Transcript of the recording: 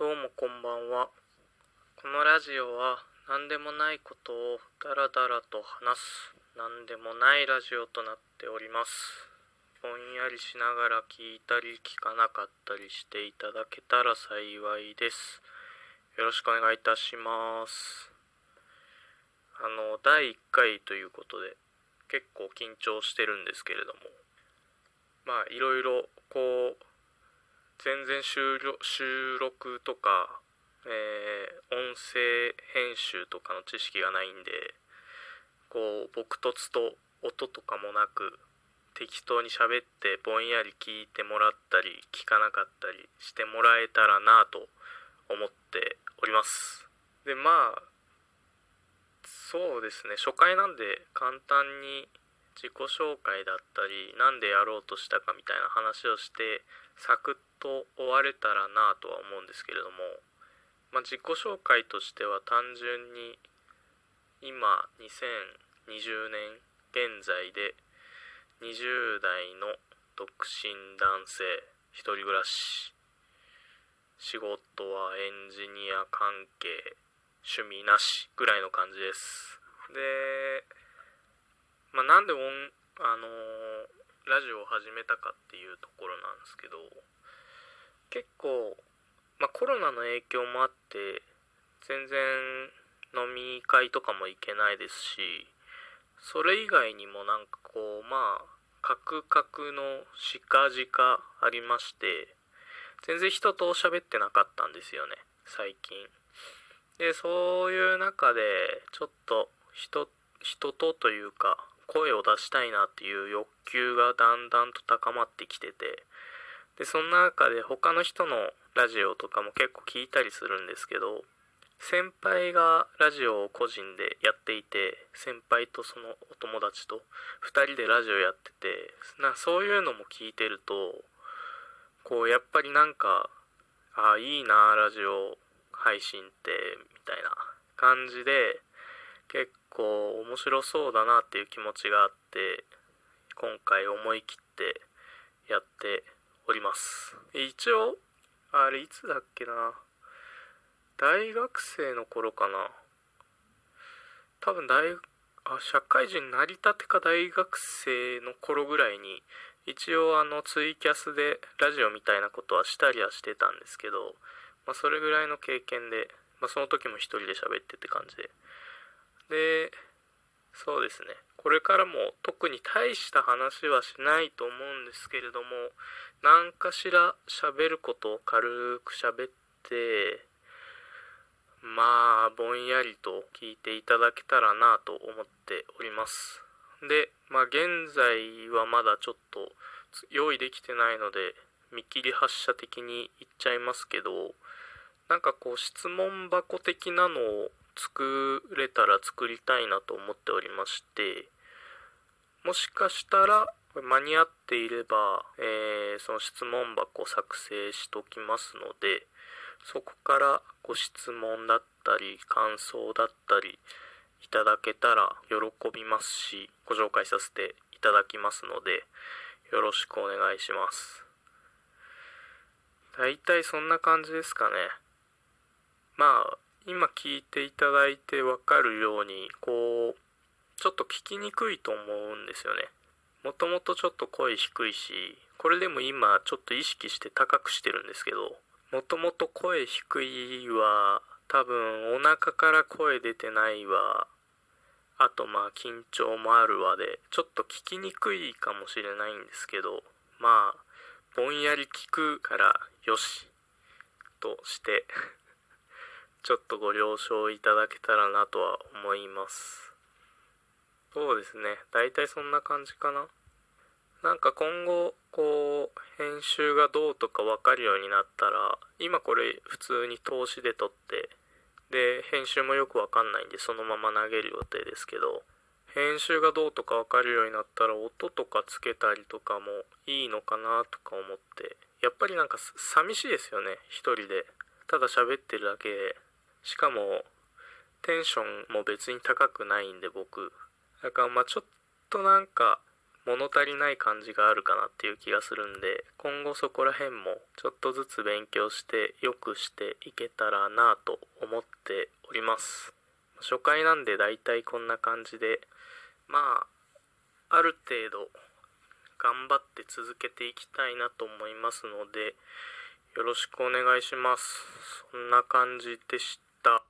どうもこんばんは。このラジオは何でもないことをダラダラと話す何でもないラジオとなっております。ぼんやりしながら聞いたり聞かなかったりしていただけたら幸いです。よろしくお願いいたします。あの、第1回ということで結構緊張してるんですけれども、まあいろいろこう全然収録収録とか、えー音声編集とかの知識がないんでこう僕とつと音とかもなく適当に喋ってぼんやり聞いてもらったり聞かなかったりしてもらえたらなと思っております。でまあそうですね。初回なんで簡単に自己紹介だったりなんでやろうとしたかみたいな話をしてサクッと終われたらなとは思うんですけれども、まあ、自己紹介としては単純に今2020年現在で20代の独身男性一人暮らし仕事はエンジニア関係趣味なしぐらいの感じです。でまあ、なんで、あのーラジオを始めたかっていうところなんですけど結構、まあ、コロナの影響もあって全然飲み会とかも行けないですしそれ以外にもなんかこうまあカクカクの近々ありまして全然人と喋ってなかったんですよね最近。でそういう中でちょっと人人とというか声を出したいなっていう欲求がだんだんと高まってきててでそんな中で他の人のラジオとかも結構聞いたりするんですけど先輩がラジオを個人でやっていて先輩とそのお友達と2人でラジオやっててなそういうのも聞いてるとこうやっぱりなんかあいいなラジオ配信ってみたいな感じで結構面白そうだなっていう気持ちがあって今回思い切ってやっております。一応あれいつだっけな。大学生の頃かな。多分大あ社会人になりたてか大学生の頃ぐらいに一応あのツイキャスでラジオみたいなことはしたりはしてたんですけど、まあ、それぐらいの経験で、まあ、その時も一人で喋ってって感じででそうですね。これからも特に大した話はしないと思うんですけれども何かしら喋ることを軽く喋ってまあぼんやりと聞いていただけたらなと思っております。でまあ現在はまだちょっと用意できてないので見切り発車的に言っちゃいますけどなんかこう質問箱的なのを作れたら作りたいなと思っておりましてもしかしたら間に合っていれば、えーその質問箱を作成しときますのでそこからご質問だったり感想だったりいただけたら喜びますしご紹介させていただきますのでよろしくお願いします。大体そんな感じですかね。まあ今聞いていただいてわかるようにこうちょっと聞きにくいと思うんですよね。もともとちょっと声低いしこれでも今ちょっと意識して高くしてるんですけどもともと声低いは多分お腹から声出てないわ。あとまあ緊張もあるわでちょっと聞きにくいかもしれないんですけどまあぼんやり聞くからよしとしてちょっとご了承いただけたらなとは思います。そうですね。大体そんな感じかな。なんか今後こう編集がどうとか分かるようになったら今これ普通に投資で撮ってで編集もよく分かんないんでそのまま投げる予定ですけど編集がどうとか分かるようになったら音とかつけたりとかもいいのかなとか思ってやっぱりなんか寂しいですよね。一人でただ喋ってるだけしかもテンションも別に高くないんで僕。だからまあちょっとなんか物足りない感じがあるかなっていう気がするんで今後そこら辺もちょっとずつ勉強して良くしていけたらなと思っております。初回なんでだいたいこんな感じでまあある程度頑張って続けていきたいなと思いますのでよろしくお願いします。そんな感じでした。the